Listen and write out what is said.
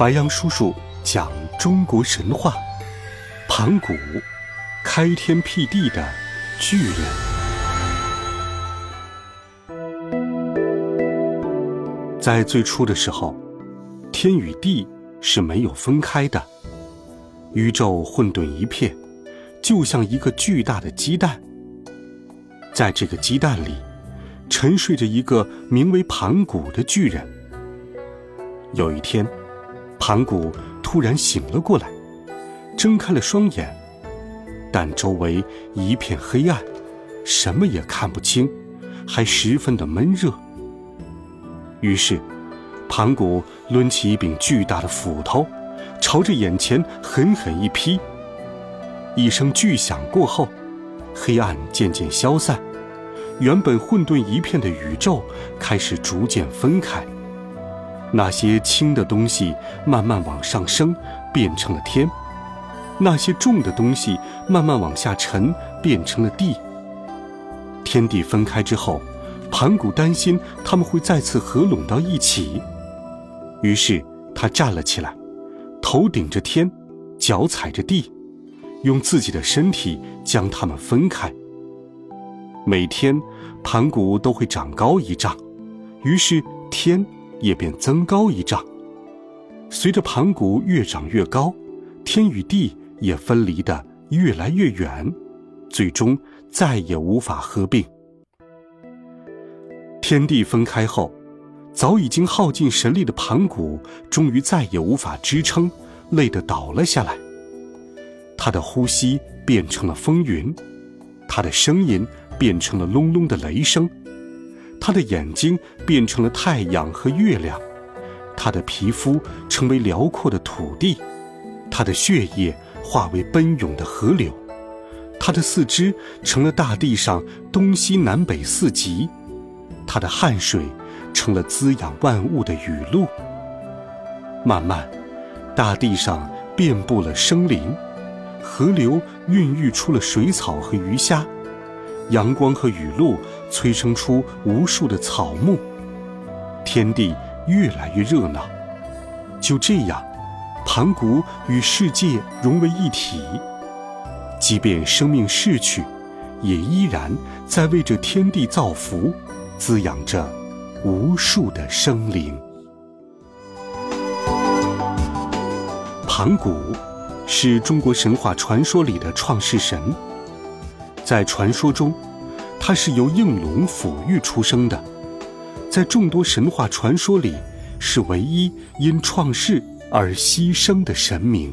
白杨叔叔讲中国神话：盘古，开天辟地的巨人。在最初的时候，天与地是没有分开的，宇宙混沌一片，就像一个巨大的鸡蛋。在这个鸡蛋里，沉睡着一个名为盘古的巨人。有一天，盘古突然醒了过来，睁开了双眼，但周围一片黑暗，什么也看不清，还十分的闷热。于是，盘古抡起一柄巨大的斧头，朝着眼前狠狠一劈。一声巨响过后，黑暗渐渐消散，原本混沌一片的宇宙开始逐渐分开。那些轻的东西慢慢往上升，变成了天；那些重的东西慢慢往下沉，变成了地。天地分开之后，盘古担心他们会再次合拢到一起，于是他站了起来，头顶着天，脚踩着地，用自己的身体将它们分开。每天，盘古都会长高一丈，于是天。也便增高一丈。随着盘古越长越高，天与地也分离的越来越远，最终再也无法合并。天地分开后，早已经耗尽神力的盘古，终于再也无法支撑，累得倒了下来。他的呼吸变成了风云，他的声音变成了隆隆的雷声。他的眼睛变成了太阳和月亮，他的皮肤成为辽阔的土地，他的血液化为奔涌的河流，他的四肢成了大地上东西南北四极，他的汗水成了滋养万物的雨露。慢慢，大地上遍布了生灵，河流孕育出了水草和鱼虾。阳光和雨露催生出无数的草木，天地越来越热闹。就这样，盘古与世界融为一体。即便生命逝去，也依然在为这天地造福，滋养着无数的生灵。盘古是中国神话传说里的创世神。在传说中，他是由应龙抚育出生的，在众多神话传说里，是唯一因创世而牺牲的神明。